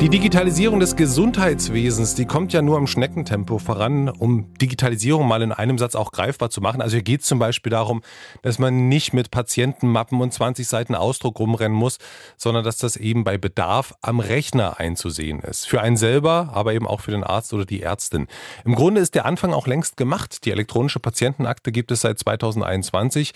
Die Digitalisierung des Gesundheitswesens, die kommt ja nur im Schneckentempo voran, um Digitalisierung mal in einem Satz auch greifbar zu machen. Also hier geht es zum Beispiel darum, dass man nicht mit Patientenmappen und 20 Seiten Ausdruck rumrennen muss, sondern dass das eben bei Bedarf am Rechner einzusehen ist. Für einen selber, aber eben auch für den Arzt oder die Ärztin. Im Grunde ist der Anfang auch längst gemacht. Die elektronische Patientenakte gibt es seit 2021,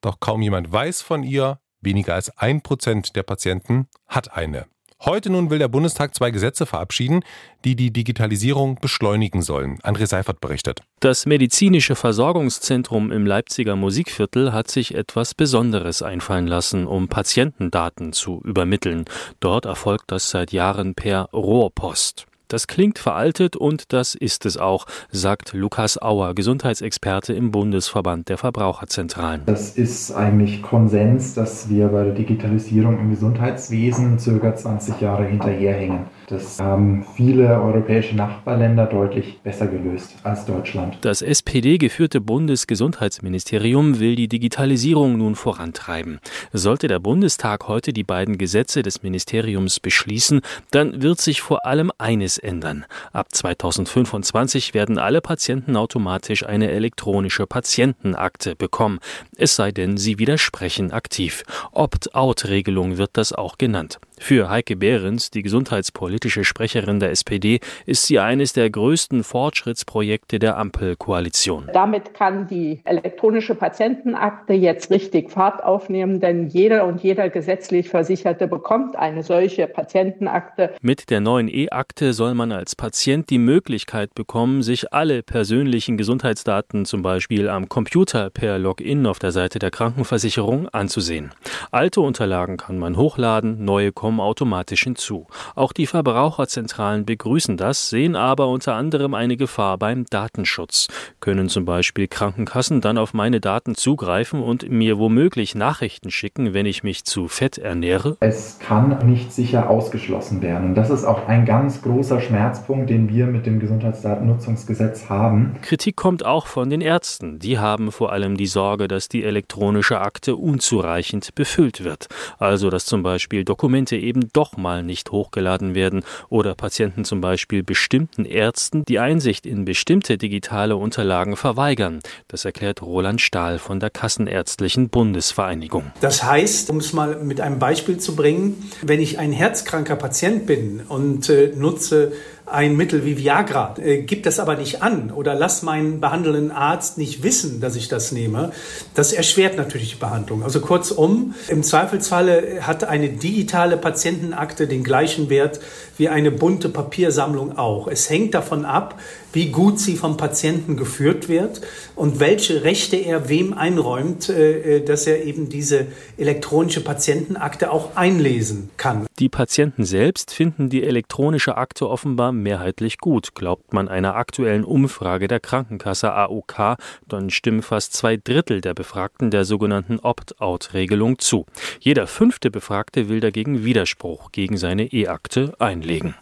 doch kaum jemand weiß von ihr. Weniger als ein Prozent der Patienten hat eine. Heute nun will der Bundestag zwei Gesetze verabschieden, die die Digitalisierung beschleunigen sollen. André Seifert berichtet. Das medizinische Versorgungszentrum im Leipziger Musikviertel hat sich etwas Besonderes einfallen lassen, um Patientendaten zu übermitteln. Dort erfolgt das seit Jahren per Rohrpost. Das klingt veraltet und das ist es auch, sagt Lukas Auer, Gesundheitsexperte im Bundesverband der Verbraucherzentralen. Das ist eigentlich Konsens, dass wir bei der Digitalisierung im Gesundheitswesen circa 20 Jahre hinterherhängen. Das haben viele europäische Nachbarländer deutlich besser gelöst als Deutschland. Das SPD-geführte Bundesgesundheitsministerium will die Digitalisierung nun vorantreiben. Sollte der Bundestag heute die beiden Gesetze des Ministeriums beschließen, dann wird sich vor allem eines ändern. Ab 2025 werden alle Patienten automatisch eine elektronische Patientenakte bekommen, es sei denn, sie widersprechen aktiv. Opt-out-Regelung wird das auch genannt. Für Heike Behrens, die gesundheitspolitische Sprecherin der SPD, ist sie eines der größten Fortschrittsprojekte der Ampelkoalition. Damit kann die elektronische Patientenakte jetzt richtig Fahrt aufnehmen, denn jeder und jeder gesetzlich Versicherte bekommt eine solche Patientenakte. Mit der neuen E-Akte soll man als Patient die Möglichkeit bekommen, sich alle persönlichen Gesundheitsdaten zum Beispiel am Computer per Login auf der Seite der Krankenversicherung anzusehen. Alte Unterlagen kann man hochladen, neue kommen kommen automatisch hinzu. Auch die Verbraucherzentralen begrüßen das, sehen aber unter anderem eine Gefahr beim Datenschutz. Können zum Beispiel Krankenkassen dann auf meine Daten zugreifen und mir womöglich Nachrichten schicken, wenn ich mich zu fett ernähre? Es kann nicht sicher ausgeschlossen werden. Und das ist auch ein ganz großer Schmerzpunkt, den wir mit dem Gesundheitsdatennutzungsgesetz haben. Kritik kommt auch von den Ärzten. Die haben vor allem die Sorge, dass die elektronische Akte unzureichend befüllt wird. Also, dass zum Beispiel Dokumente eben doch mal nicht hochgeladen werden oder Patienten zum Beispiel bestimmten Ärzten die Einsicht in bestimmte digitale Unterlagen verweigern. Das erklärt Roland Stahl von der Kassenärztlichen Bundesvereinigung. Das heißt, um es mal mit einem Beispiel zu bringen, wenn ich ein herzkranker Patient bin und äh, nutze ein Mittel wie Viagra, äh, gibt das aber nicht an oder lass meinen behandelnden Arzt nicht wissen, dass ich das nehme, das erschwert natürlich die Behandlung. Also kurzum, im Zweifelsfalle hat eine digitale Patientenakte den gleichen Wert wie eine bunte Papiersammlung auch. Es hängt davon ab, wie gut sie vom Patienten geführt wird und welche Rechte er wem einräumt, äh, äh, dass er eben diese elektronische Patientenakte auch einlesen kann. Die Patienten selbst finden die elektronische Akte offenbar mehrheitlich gut. Glaubt man einer aktuellen Umfrage der Krankenkasse AOK, dann stimmen fast zwei Drittel der Befragten der sogenannten Opt-out-Regelung zu. Jeder fünfte Befragte will dagegen Widerspruch gegen seine E-Akte einlegen.